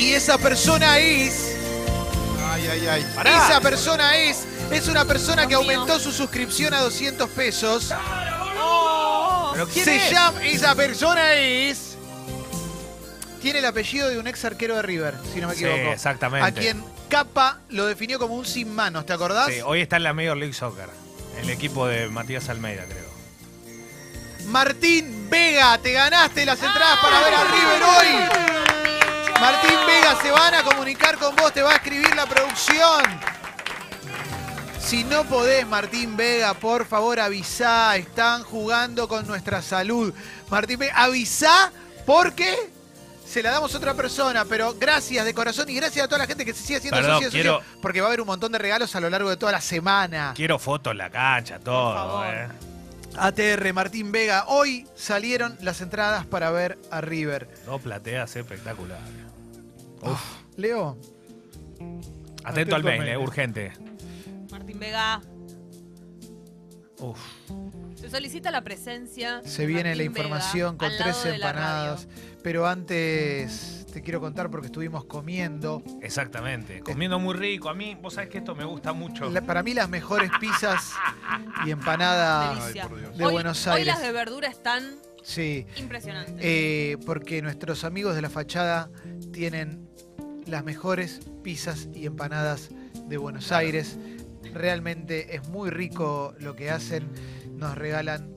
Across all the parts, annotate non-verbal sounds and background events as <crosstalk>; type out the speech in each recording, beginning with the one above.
Y esa persona es. Ay, ay, ay. Pará. Esa persona es. Es una persona que Dios mío. aumentó su suscripción a 200 pesos. ¿Pero quién Se es? llama. Esa persona es. Tiene el apellido de un ex arquero de River, si no me Sí, equivoco. exactamente. A quien Capa lo definió como un sin manos, ¿te acordás? Sí, hoy está en la Major League Soccer. El equipo de Matías Almeida, creo. Martín Vega, te ganaste las entradas para ver a River hoy. Martín Vega se van a comunicar con vos, te va a escribir la producción. Si no podés, Martín Vega, por favor avisá. Están jugando con nuestra salud. Martín Vega, avisá porque se la damos a otra persona. Pero gracias de corazón y gracias a toda la gente que se sigue haciendo Perdón, socio y socio, quiero- porque va a haber un montón de regalos a lo largo de toda la semana. Quiero fotos en la cancha, todo. favor. eh. ATR Martín Vega, hoy salieron las entradas para ver a River. Dos plateas espectaculares. Uf. Leo, Atento, Atento al mail, mail. eh, urgente. Martín Vega, Uf. se solicita la presencia. se viene la Vega información con tres empanadas, pero antes te quiero contar porque estuvimos comiendo. Exactamente. Comiendo muy rico. A mí, vos sabés que esto me gusta mucho. La- para mí las mejores pizzas y empanadas Delicia. por Dios. de Hoy- Buenos Hoy Aires. las de verdura están Sí, impresionantes. eh, porque nuestros amigos de la fachada tienen las mejores pizzas y empanadas de Buenos Aires. Realmente es muy rico lo que hacen. Nos regalan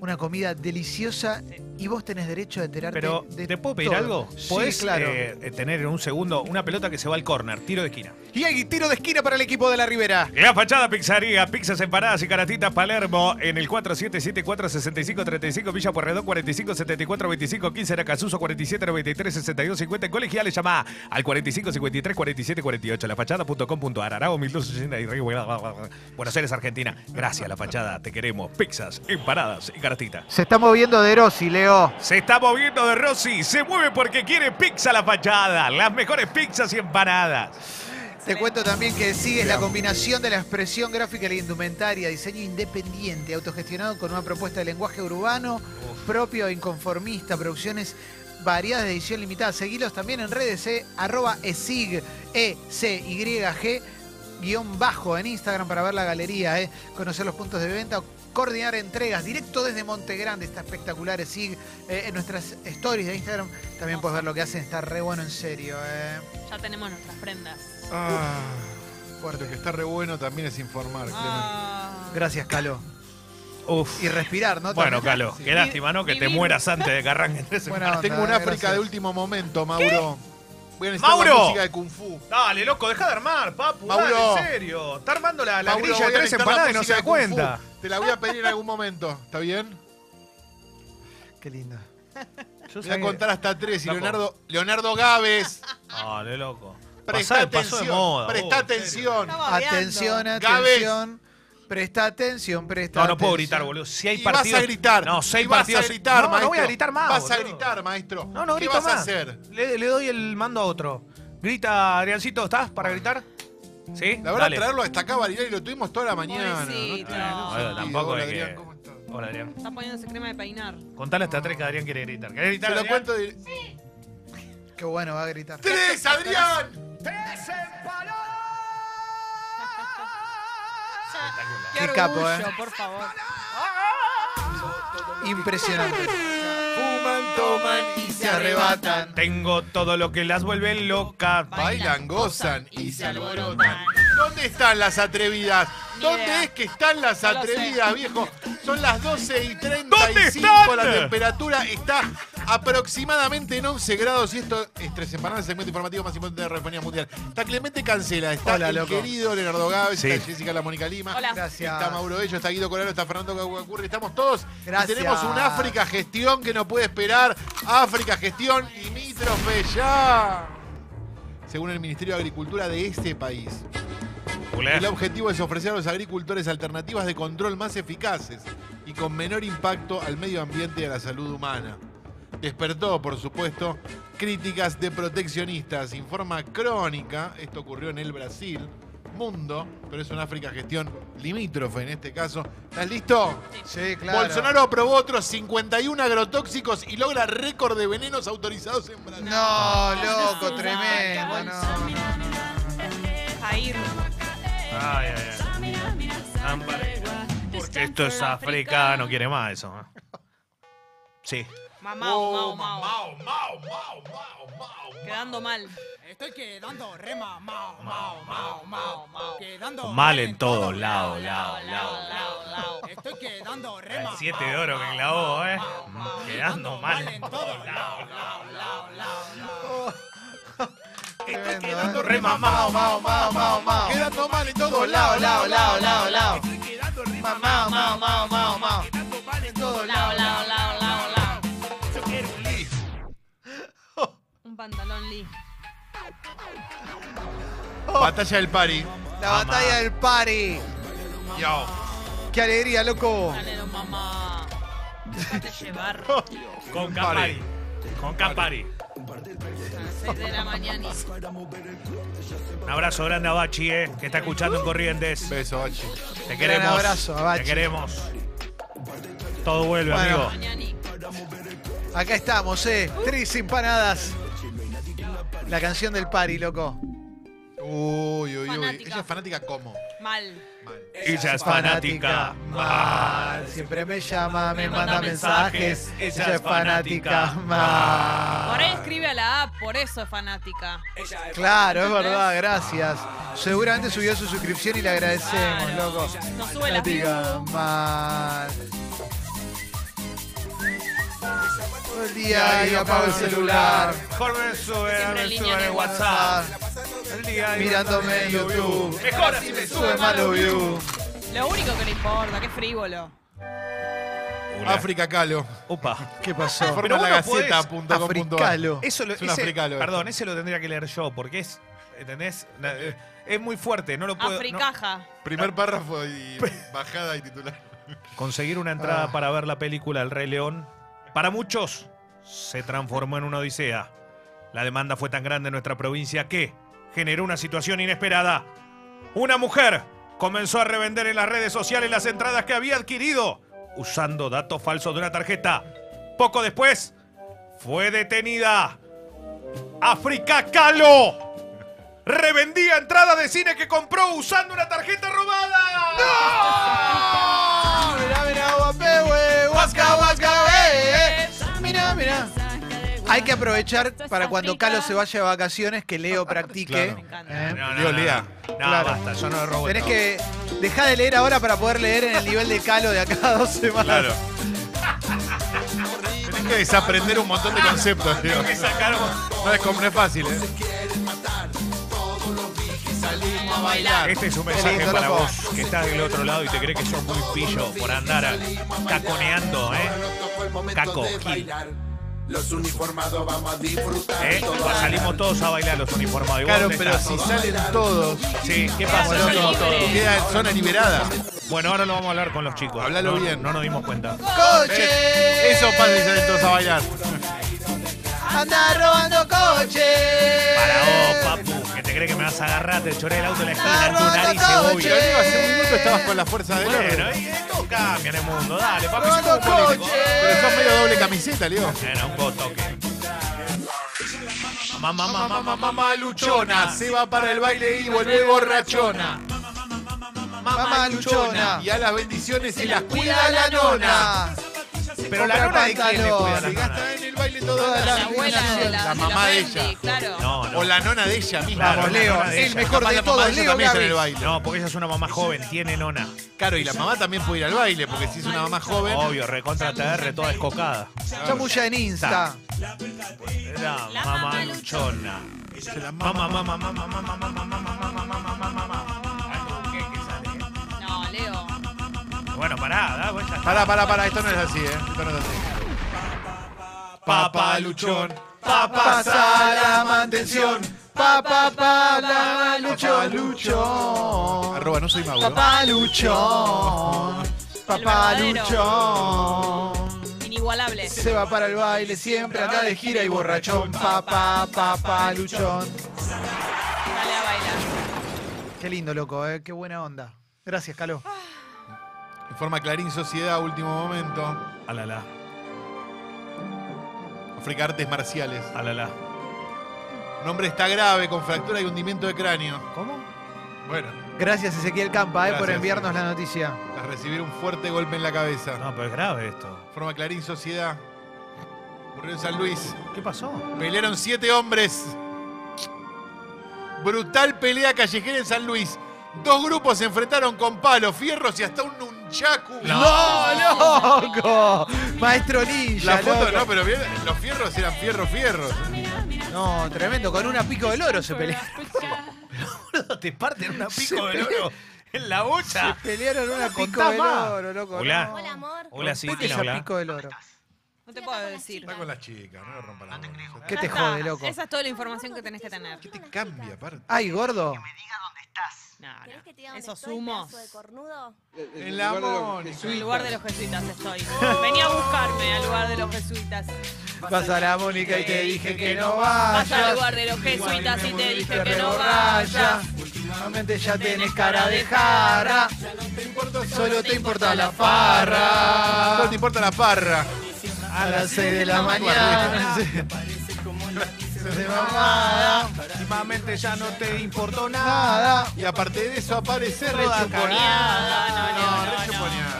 una comida deliciosa y vos tenés derecho a enterarte Pero, de ¿te puedo pedir todo. algo? Sí, ¿Podés claro. eh, tener en un segundo una pelota que se va al córner, tiro de esquina? Y hay tiro de esquina para el equipo de la Ribera. La fachada pizzería, pizzas empanadas y caratitas Palermo en el 4774-6535 Villa Puerredón 4574-2515 era Casuso 4793-6250 en colegiales llama al 4553-4748 lafachada.com.ar Arago 1280 y Buenos Aires, Argentina. Gracias, La Fachada. Te queremos. Pizzas, empanadas y caratitas. Se está moviendo de Rossi, Leo. Se está moviendo de Rossi. Se mueve porque quiere pizza La Fachada. Las mejores pizzas y empanadas. Te cuento también que sigues la combinación de la expresión gráfica y la indumentaria, diseño independiente, autogestionado con una propuesta de lenguaje urbano propio e inconformista, producciones variadas de edición limitada. Seguilos también en redes, eh, arroba esig, e c y g guion bajo en Instagram para ver la galería, eh, conocer los puntos de venta, coordinar entregas directo desde Monte Grande, está espectacular eh, en nuestras stories de Instagram también puedes ver lo que hacen, está re bueno en serio. Eh. Ya tenemos nuestras prendas. Ah, Fuerte. lo que está re bueno también es informar. Ah. Gracias, Calo. Uf. Y respirar, ¿no? Bueno, También. Calo, Sí. qué lástima, ¿no? Que te mueras antes de que arranquen <laughs> tres Buena semanas. onda, Tengo un África gracias. de último momento, Mauro. Voy a necesitar ¡Mauro! la música de Kung Fu. Dale, loco, deja de armar, papu. Mauro. Dale, en serio. Está armando la, la Mauro, grilla de tres empanadas y no se da cuenta. Te la voy a pedir en algún momento, ¿está bien? Qué lindo. Yo Voy a contar hasta tres y Loco. Leonardo, Leonardo Gávez. Dale, loco. Presta Pasá- pasó de atención. moda, presta vos, en atención. Atención, Gávez. atención. Presta atención, presta No, no puedo atención. gritar, boludo. Si hay Y partidos. vas a gritar. No, seis y vas partidos. a gritar, no, maestro. no voy a gritar más. Vas a boludo. gritar, maestro. No, no ¿Qué grito vas más. a hacer? Le, le doy el mando a otro. Grita, Adriancito, ¿estás para gritar? ¿Sí? La verdad, Dale. traerlo hasta acá, Barilar, y lo tuvimos toda la mañana. Pobrecito. No, tampoco Hola, que- Adrián, ¿cómo estás? Hola, Adrián. Está poniéndose crema de peinar. Contale hasta tres que Adrián quiere gritar. ¿Querés gritar? Se lo Adrián? cuento de... Qué bueno, va a gritar. ¡Tres, Adrián! Qué, Qué orgullo, capo, ¿eh? por favor. Impresionante. Toman y se arrebatan. Tengo todo lo que las vuelve locas. Bailan, gozan y se alborotan. ¿Dónde están las atrevidas? ¿Dónde idea. es que están las atrevidas, viejo? Son las 12 y ¿Dónde 35. están? La temperatura está aproximadamente en 11 grados. Y esto es Tres Empanadas, el segmento informativo más importante de la Radiofonía Mundial. Está Clemente Cancela, está Hola, el loco. querido Leonardo Gávez, Sí. está Jessica La Mónica Lima. Hola. Gracias. Está Mauro Bello, está Guido Coralo, está Fernando Caguacurri, estamos todos. Y Gracias. tenemos un África Gestión que no puede esperar. África Gestión limítrofe ya. Según el Ministerio de Agricultura de este país. El objetivo es ofrecer a los agricultores alternativas de control más eficaces y con menor impacto al medio ambiente y a la salud humana. Despertó, por supuesto, críticas de proteccionistas. Informa Crónica, esto ocurrió en el Brasil, mundo, pero es una África gestión limítrofe en este caso. ¿Estás listo? Sí, claro. Bolsonaro aprobó otros 51 agrotóxicos y logra récord de venenos autorizados en Brasil. No, loco, tremendo, no. Jair. Ay, ay, ay. Ámbar. Porque esto es África, no quiere más eso. ¿eh? Sí. Mamao, Oh, mao, mao. Mao, Mao, Mao, Mao, Mao. Quedando mal. Estoy quedando re mao, mao, mao, mao, mao. Quedando Mal re en todos lados, lado, Lao, lao, lao. Estoy quedando re El mao. 7 de oro que enclavó, ¿eh? Quedando mal. en todos lados, lao, lao, lao. Tremendo, quedando ¿eh? re mamao, mao, mao, mao, mao. Quedando mal en Todo todos lao, lados. lao, lao, lao, lao. Mao, mao, mao, mao, Lee. Batalla del Pari. La batalla del party. Yo. Qué alegría, loco. Dale, no, mamá. Déjate llevar. <laughs> Con Campari. Con Campari. A las 6 de la mañana. Un abrazo grande a Bachi, ¿eh? Que está escuchando en Corrientes. Beso, Bachi. Te queremos. abrazo a Bachi. Te queremos. Todo vuelve, Bueno. amigo. Mañani. Acá estamos, eh. Tris empanadas. La canción del party, loco. Uy, uy, uy. Fanática. Ella es fanática como. Mal. Mal. Ella es fanática. mal. Siempre me llama, me manda mensajes. Ella es fanática Por mal. ahí escribe a la app, por eso es fanática. Claro, es verdad, gracias. Seguramente subió su suscripción y le agradecemos, loco. Nos sube la Fanática mal. Todo el día y apago el celular. Mejor me sube, me en línea sube en WhatsApp. El día Mirándome en YouTube. Mejor así me Sube más los views. Lo único que le importa, qué frívolo. África Calo. Opa. ¿Qué pasó? Vos la no. Africalo. Eso lo, Es un ese- africano esto. Perdón, ese lo tendría que leer yo, porque es. ¿Entendés? Eh, Es muy fuerte, no lo puedo. no- Africaja. Primer párrafo y bajada y titular. conseguir una entrada Ah. para ver la película El Rey León, para muchos, se transformó en una odisea. La demanda fue tan grande en nuestra provincia que generó una situación inesperada. Una mujer comenzó a revender en las redes sociales las entradas que había adquirido usando datos falsos de una tarjeta. Poco después, fue detenida. África Calo. Revendía entradas de cine que compró usando una tarjeta robada. ¡No! Hay que aprovechar para cuando Calo se vaya de vacaciones que Leo practique. Claro. Me encanta. ¿eh? No, Leo, lea. No, Claro. basta, yo no le robo. Tenés no. que dejar de leer ahora para poder leer en el nivel de Calo de acá a dos semanas. Claro. Tenés que desaprender un montón de conceptos, tío. que sacar No es, como- no es fácil, ¿eh? Este es un mensaje para vos que estás del otro lado y te crees que sos muy pillo por andar a- caconeando, ¿eh? Caco, Gil. Los uniformados vamos a disfrutar. ¿Eh? Salimos todos a bailar los uniformados. ¿Y vos Claro, pero si salen todos, Sí, ¿qué pasa? Salimos libre. todos. queda en zona liberada. Bueno, ahora lo vamos a hablar con los chicos. Hablalo No- bien. No nos dimos cuenta. ¡Coche! Eso pasa y salen todos a bailar. ¡Anda robando coche! Para vos, papu, crees que me vas a agarrar, te choré el auto en la esquina, tu nariz, obvio. digo, hace un minuto estabas con la fuerza del Bueno, orden. y eh, todo cambia en el mundo. Dale, papi, Robando somos políticos. coche. Pero sos medio doble camiseta, Leo. Bueno, un poco toque. Mamá, mamá, mamá, mamá, mamá luchona, se va para el baile y vuelve borrachona. Mamá luchona. Y a las bendiciones se las Cuida cuida la nona. Pero la nona de quién le cuida la nona. gasta en el baile toda Toda la la La abuela de la, La mamá de Bendy, ella. Claro. No, no. O la nona de ella misma. Claro, Vamos, la Leo, nona de el ella. mejor Capaz de la mamá todos, de ella Leo también está en el Gavis. baile. No, porque ella es una mamá joven, tiene nona. Claro, y la mamá también puede ir al baile, porque si es una mamá joven. Obvio, recontra TR, toda descocada. Chamulla en Insta. La mamá mamá luchona. Se la Mamá, mamá, mamá, mamá, mamá, mamá, mamá, mamá, mamá, mamá, Bueno, pará, da vuelta. Pará, pará, pará, esto no es así, ¿eh? Esto no es así. Papá luchón, Pasa la mantención. Pa, pa, pa, la luchón, luchón. Arroba, no soy Mauro. Papá luchón. Papá El luchón. Inigualable. Se va para el baile siempre anda de gira y borrachón. Papá, papá luchón. Dale a bailar. Qué lindo, loco, ¿eh? Qué buena onda. Gracias, Caló. Informa Clarín Sociedad, último momento. Alala, África Artes Marciales. alala. Un hombre está grave con fractura y hundimiento de cráneo. ¿Cómo? Bueno, Gracias, Ezequiel Campa, ¿eh? por enviarnos la noticia. tras recibir un fuerte golpe en la cabeza. No, pero es grave esto. Informa Clarín Sociedad. Ocurrió en San Luis. ¿Qué pasó? Pelearon siete hombres. Brutal pelea callejera en San Luis. Dos grupos se enfrentaron con palos, fierros y hasta un nunchaku. ¡No, loco! Maestro Ninja, La foto loco. no, pero bien, los fierros eran fierros, fierros. No, tremendo. Con una pico del oro se pelearon. Te parten una Se pico de pe- oro en la bocha. Pelearon una pico Contá del más. oro, loco. Hola. no. Hola, amor. Hola, sí, ¿quién esa habla? pico del oro. No te puedo decir. Está con las chicas, no le rompan la bola. ¿Qué Ya te está. jode, loco? Esa es toda la información que tenés que tener. ¿Qué te cambia, aparte? Ay, gordo. No, ¿Querés no. que te diga dónde Esos estoy, humos. pedazo de cornudo? En la Mónica. En el lugar de los jesuitas estoy. Venía a buscarme al lugar de los jesuitas. Vas a la Mónica y te dije que no Vas al vayas. lugar de los jesuitas y te dije que no vayas. Últimamente ya tenés cara de jarra. Solo te importa la farra. Solo te importa la parra. A las 6 de la mañana. <laughs> De mamada. Últimamente ya no te importó nada. Y aparte de eso aparece rechuponeada. no, No. No, no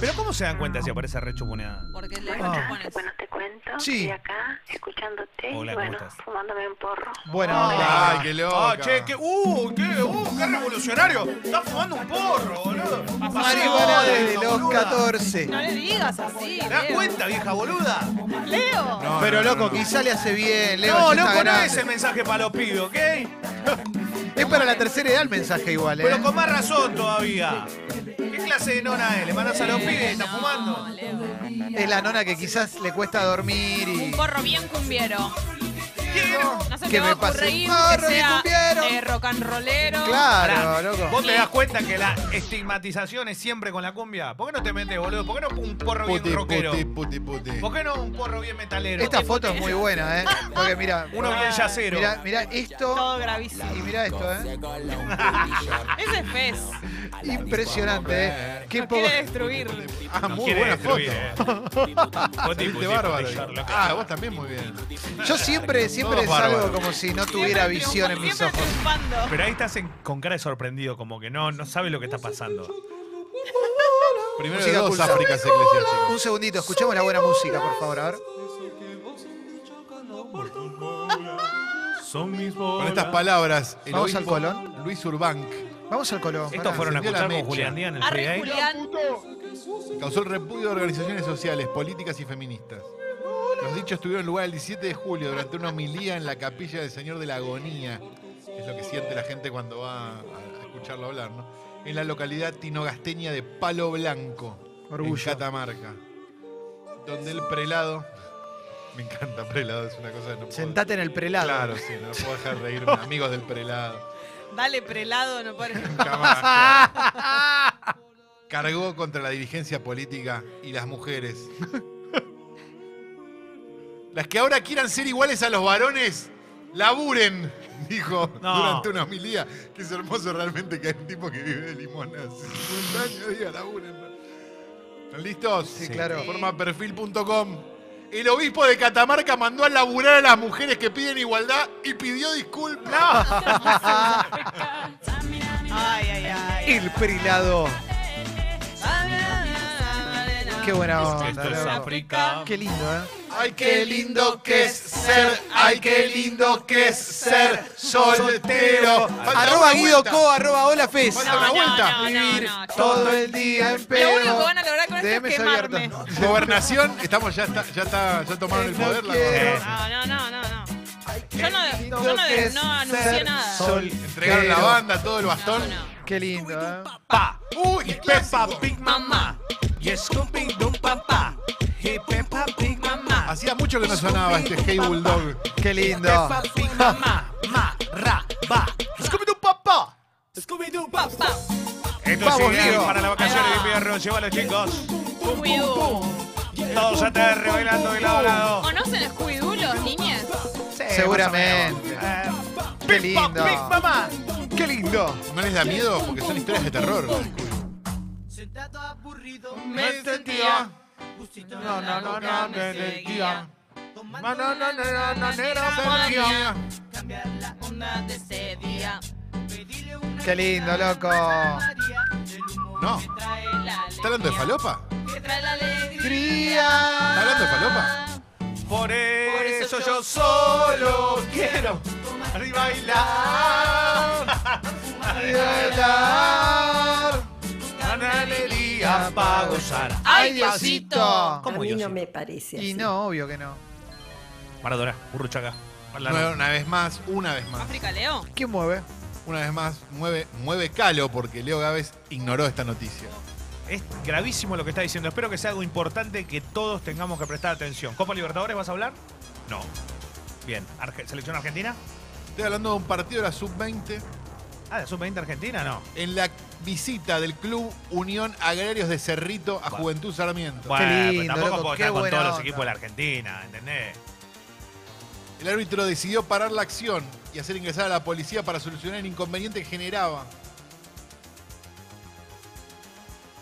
Pero ¿cómo se dan cuenta si aparece rechuponeada? Porque le. Bueno, te cuento. Sí. Estoy acá escuchándote Hola, y ¿cómo bueno, estás? fumándome un porro. Bueno, Ay, qué loca. Ah, che, qué, uh, qué, uh, qué revolucionario. Está fumando un porro, boludo. marihuana desde los boluda. 14. No le digas así. ¿Te das Leo. cuenta, vieja boluda? Leo. No, Pero loco, quizá le hace bien, Leo. No, ya está loco, no grande. es el mensaje para los pibes, ¿ok? Es para la tercera edad el mensaje igual, ¿eh? Pero con más razón todavía. ¿Qué clase de nona es? ¿Le mandas a los ¿Está fumando? Es la nona que quizás le cuesta dormir y... Un porro bien cumbiero. No se Que te va me a pase ocurrir un porro que bien sea cumbiero. Eh, rock and rollero. Claro, Pará, loco. ¿Vos te das cuenta que la estigmatización es siempre con la cumbia? ¿Por qué no te metes, boludo? ¿Por qué no un porro bien rockero? puti, puti, puti. ¿Por qué no un porro bien metalero? Esta foto es muy buena, ¿eh? Porque mira, <laughs> Uno bien yacero. mira, mira esto Todo gravísimo. y mira esto, ¿eh? <laughs> Ese es Fez. Impresionante, ¿eh? Qué Nos poco... quiere destruir. Ah, muy buena foto. eh. <laughs> Puti, bárbaro. Ah, vos también muy bien. Yo siempre, siempre Todos salgo como si no tuviera Siempre visión en mis ojos. Triunfando. Pero ahí estás en- con cara de sorprendido, como que no, no sabes lo que está pasando. Primero de Música dos. Áfricas eclesiásticas. Un segundito, escuchemos la buena música, por favor, a ver. Son mis Con estas palabras, el Vamos al obispo Colón. Luis Urbanc Vamos al color. Estos fueron a encendió la escuchar con mecha. Julián Díaz en el Arre. Julián. causó el repudio de organizaciones sociales, políticas y feministas. Los dichos tuvieron lugar el 17 de julio durante una homilía en la capilla del Señor de la Agonía. Lo que siente la gente cuando va a escucharlo hablar, ¿no? En la localidad tinogasteña de Palo Blanco, Orgullo. en Catamarca. Donde el prelado. Me encanta prelado, es una cosa que no puedo. Sentate en el prelado. Claro, sí, no puedo dejar de reírme. <laughs> Amigos del prelado. Dale prelado, no. Jamás. <laughs> Cargó contra la dirigencia política y las mujeres. <laughs> Las que ahora quieran ser iguales a los varones, laburen, dijo No. durante una homilía. Que es hermoso realmente que hay un tipo que vive de limón hace 50 años diga laburen. ¿Están listos? Sí, claro. Forma perfil.com. El obispo de Catamarca mandó a laburar a las mujeres que piden igualdad y pidió disculpas. <laughs> Ay, ay, ay. El prelado. Qué buena onda, Esto es. África. Qué lindo, ¿eh? Ay, qué lindo que es ser, ay, qué lindo que es ser soltero. Falta Arroba una Guido vuelta. Co, arroba Hola Fez. Falta una vuelta. no, no, Vivir no, todo el día en pedo. Lo único que van a lograr con esto es DMs quemarme. abiertos. Gobernación, estamos, ya está, ya está, ya tomaron el poder. la quiero. gobernación. No, no, no. Yo no, yo anuncié nada. sol- Entregaron la banda, todo el bastón. No, no. Qué lindo, ¿eh? Pa. Uy, Peppa. Pig Mamá. Y Scooby Doo Papá. Y Peppa Pig Mamá. Hacía mucho que no sonaba este Hey Bulldog. Qué lindo. Peppa Pig Mamá. Ma, ra, va. Scooby Doo Papá. Scooby Doo Papá. Esto es ideal para las vacaciones de invierno. Llévalo, chicos. Scooby-Doo. Todos a TR bailando de lado a lado. ¿Conocen Scooby-Doo los niños? Sí, Seguramente. menos. Eh, Qué Big Pop, lindo. Big Mamá. Qué lindo. ¿No les da miedo? Porque son historias de terror. Sentado aburrido, Me sentía. no, no, no, no, me. No, no, no, no, no, no, no, no, Cambiar la onda de ese día. Qué lindo, loco. No. ¿Está hablando de falopa? Que trae la alegría. ¿Está hablando de falopa? Por eso eso yo yo solo quiero y bailar. Bailar. Una alegría para gozar. ¡Ay, Diosito! A ¿Cómo mí yo no me parece Y así. no, obvio que no. Maradona, Burruchaga. Nueve- Una vez más, una vez más. África Leo. ¿Quién mueve? Una vez más, mueve, mueve Calo porque Leo Gávez ignoró esta noticia. Es gravísimo lo que está diciendo. Espero que sea algo importante que todos tengamos que prestar atención. ¿Copa Libertadores vas a hablar? No. Bien. Arge- ¿Selección Argentina? Estoy hablando de un partido de la Sub-20 Ah, de sub-20 Argentina, no. en la visita del Club Unión Agrarios de Cerrito a Bueno. Juventud Sarmiento. Bueno, lindo, tampoco loco, puedo qué estar con todos los equipos de la Argentina, ¿entendés? El árbitro decidió parar la acción y hacer ingresar a la policía para solucionar el inconveniente que generaba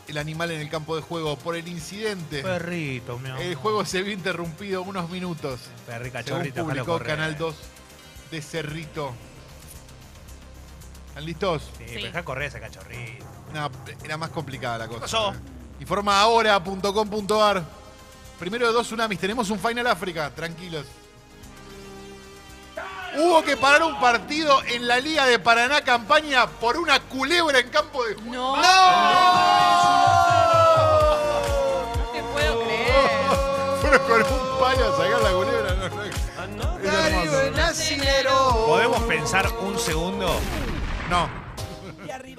el animal en el campo de juego. Por el incidente, Perrito, mi amor. el juego se vio interrumpido unos minutos. Perri Según cachorrito, déjalo publicó correr. Canal 2 de Cerrito. ¿Están listos? Sí, Sí. pero deja correr ese cachorrito. No, era más complicada la cosa. pasó? Informa ahora.com.ar. Primero de dos tsunamis. Tenemos un Final África. Tranquilos. Hubo que parar un partido en la Liga de Paraná Campaña por una culebra en campo de juego. No. No te puedo creer. Fueron con un palo a sacar la culebra. no, no. Es hermoso. Brasilero. ¿Podemos pensar un segundo? No.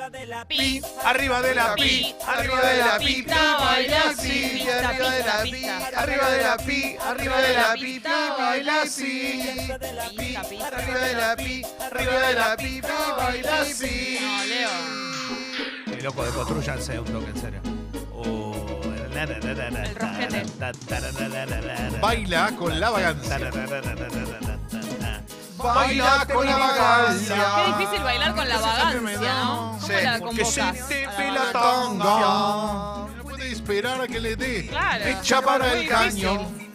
Arriba de la Pi, Arriba de la pi, Arriba de la pi, baila así, arriba de la pi, arriba de la pi, arriba de la pi, pi, baila así. Arriba de la pi, arriba de la pi, pi, baila así. No, Leo. El loco de construyanse un toque, en serio. El rosquete. Baila con la vagancia. Baila con la vagancia. Qué difícil bailar con la vagancia, ¿no? ¿Cómo la porque se te ve la? Tanga. No puede esperar a que le dé. Claro. Echa para el Muy cañón.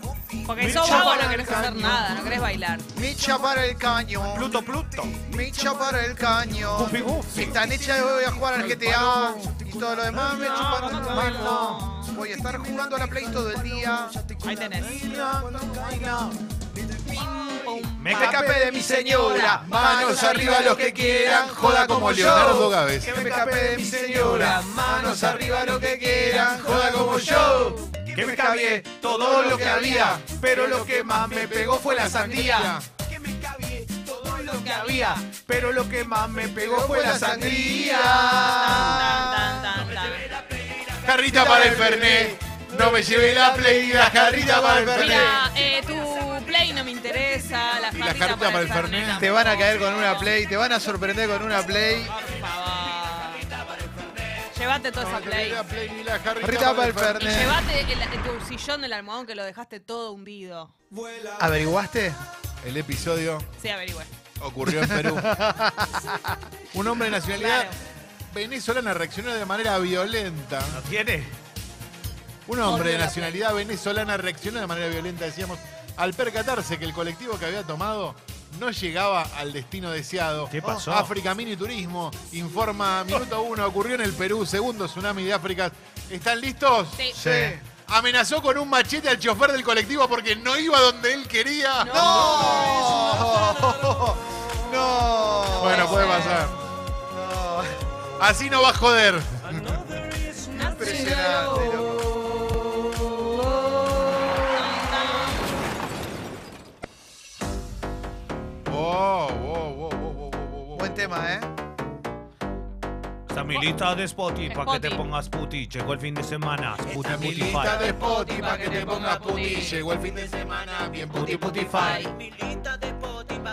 Porque sos echa vago, no querés hacer caño. nada, no querés bailar. Micha para el caño. Pluto, Pluto. Micha para el caño. Goofy. Están hecha y voy a jugar al GTA. Y todo lo demás me chupan un mano. Voy a estar jugando a la Play todo el día. Ahí tenés. Me escapé de mi señora. Manos arriba los que quieran. Joda como Leonardo yo. Gávez. Que me escapé de mi señora. Manos arriba los que quieran. Joda como yo. Que me escabié todo lo que había. Pero lo que más me pegó fue la sandía. que me cabié todo lo que había. Pero lo que más me pegó fue la sandía. Jarrita para el Fernet. No me llevé la play, la jarrita para el Fernet. Mira, eh, tu play no me interesa, la jarrita para el Fernet. Te van a caer con una Play. Te van a sorprender con una Play. Por favor. Llévate toda esa play. Jarrita para el Y Fernet. llévate el- tu sillón del almohadón que lo dejaste todo hundido. ¿Averiguaste? El episodio Sí, averigüe. ocurrió en Perú. <laughs> Un hombre de nacionalidad Claro. venezolana reaccionó de manera violenta. ¿No tiene? Un hombre de nacionalidad venezolana reaccionó de manera violenta, decíamos, al percatarse que el colectivo que había tomado no llegaba al destino deseado. ¿Qué pasó? África Mini Turismo informa, minuto uno, ocurrió en el Perú, segundo tsunami de África. ¿Están listos? Sí. Sí. Amenazó con un machete al chofer del colectivo porque no iba donde él quería. ¡No! ¡No! Bueno, puede pasar. No. Así no va a joder. Impresionante, tema, ¿eh? Está mi lista de Spotify para que te Spotify. pongas puti. Llegó el fin de semana. Puti, Mi lista de. Spotify para que te pongas puti. Llegó el fin de semana, bien puti puti Putify.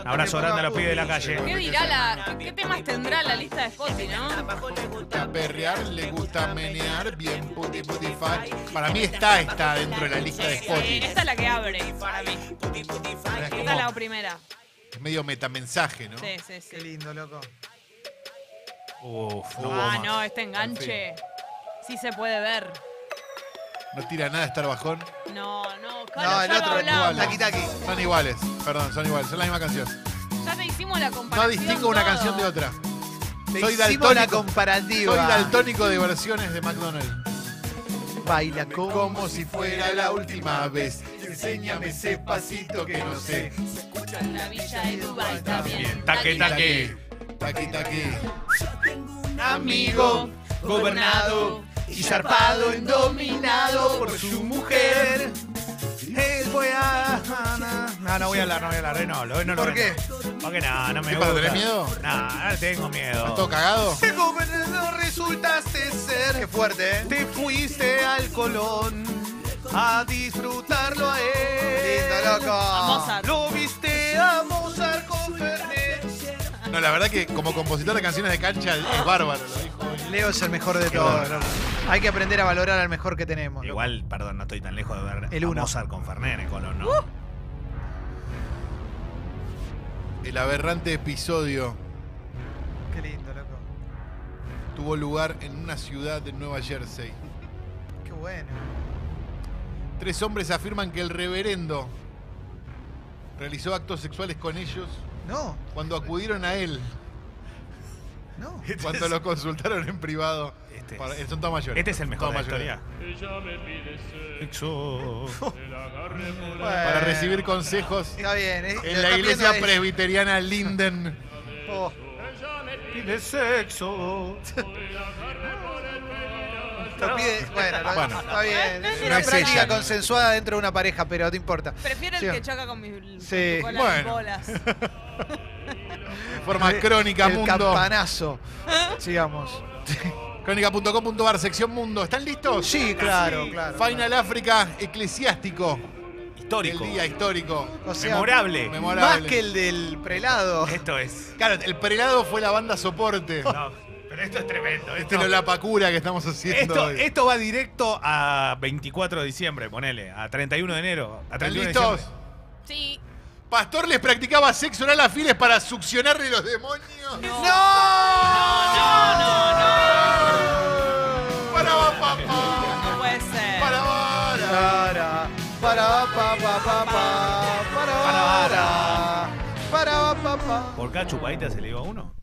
Un abrazo grande a los pibes de la calle. ¿Qué dirá la, qué temas tendrá la lista de Spotify, no? Le gusta perrear, le gusta menear, bien puti puti fire. Para mí está, está dentro de la lista de Spotify. esta es la que abre para mí. Esta es la primera. Es medio metamensaje, ¿no? Sí, sí, Qué sí. lindo, loco. Uf, no Ah, no, más. este enganche. Sí se puede ver. No tira nada estar bajón. No, no, No, claro, el ya otro, lo hablamos. Taki Taki. Son iguales, perdón, son iguales, son la misma canción. Ya te hicimos la No comparación. distingo una todo. canción de otra. Te Soy hicimos la daltónico. comparativa. Soy daltónico de versiones de McDonald's. Baila como, Como si fuera la última vez. Enséñame ese pasito que no sé. La villa de Dubai también. Taque, taque. Taqui, taqui. amigo, gobernado y zarpado, dominado por su mujer. Eh, voy a. No, no voy a hablar, no voy a hablar. eh, No, lo- no, lo ¿Por qué? Porque no, no me ¿Qué gusta. tenés miedo? No, no tengo miedo. ¿Estás todo cagado? El gobernador resultaste ser. Qué fuerte, ¿eh? Te fuiste al Colón a disfrutarlo a él. Lindo, loco. Lo viste a Mozart con Fernet. No, la verdad que como compositor de canciones de cancha es bárbaro, lo dijo. Leo es el mejor de todos. Hay que aprender a valorar al mejor que tenemos. loco. Igual, perdón, no estoy tan lejos de ver El a uno. Mozart con Fernet en el Colón, ¿no? El aberrante episodio Qué lindo, loco. tuvo lugar en una ciudad de Nueva Jersey. Qué bueno. Tres hombres afirman que el reverendo realizó actos sexuales con ellos No, cuando acudieron a él, no. cuando lo consultaron en privado. Este Para- es- son todos mayores. Este es el mejor de historia. Sexo. <laughs> Para Bueno. recibir consejos Está bien. ¿eh? En la iglesia presbiteriana Linden. Oh, Pide sexo. Bueno, lo- Bueno. está bien. Es una práctica ella, ¿no? consensuada dentro de una pareja, pero no importa. Prefiero el Sí. que choca con mis Sí. con las Bueno. bolas. <laughs> De forma crónica, el mundo. campanazo. <laughs> Sigamos. Crónica.com.ar, sección mundo. ¿Están listos? Sí, claro, claro. Final África eclesiástico. Histórico. El día histórico. O sea, Memorable. Memorable. Más que el del prelado. Esto es. Claro, el prelado fue la banda soporte. No, esto es tremendo. Este Esto, es la pacura que estamos haciendo esto, hoy. esto va directo a 24 de diciembre, ponele. A 31 de enero. A ¿Están 31 de listos? diciembre. Sí. Pastor les practicaba sexo oral a files para succionarle los demonios. No. ¡No! No, no, Para papá. no. No puede ser. Para para. Para, para, pa, pa, pa, pa, para, para, para, pa, pa. ¿Por cada chupadita se le iba uno?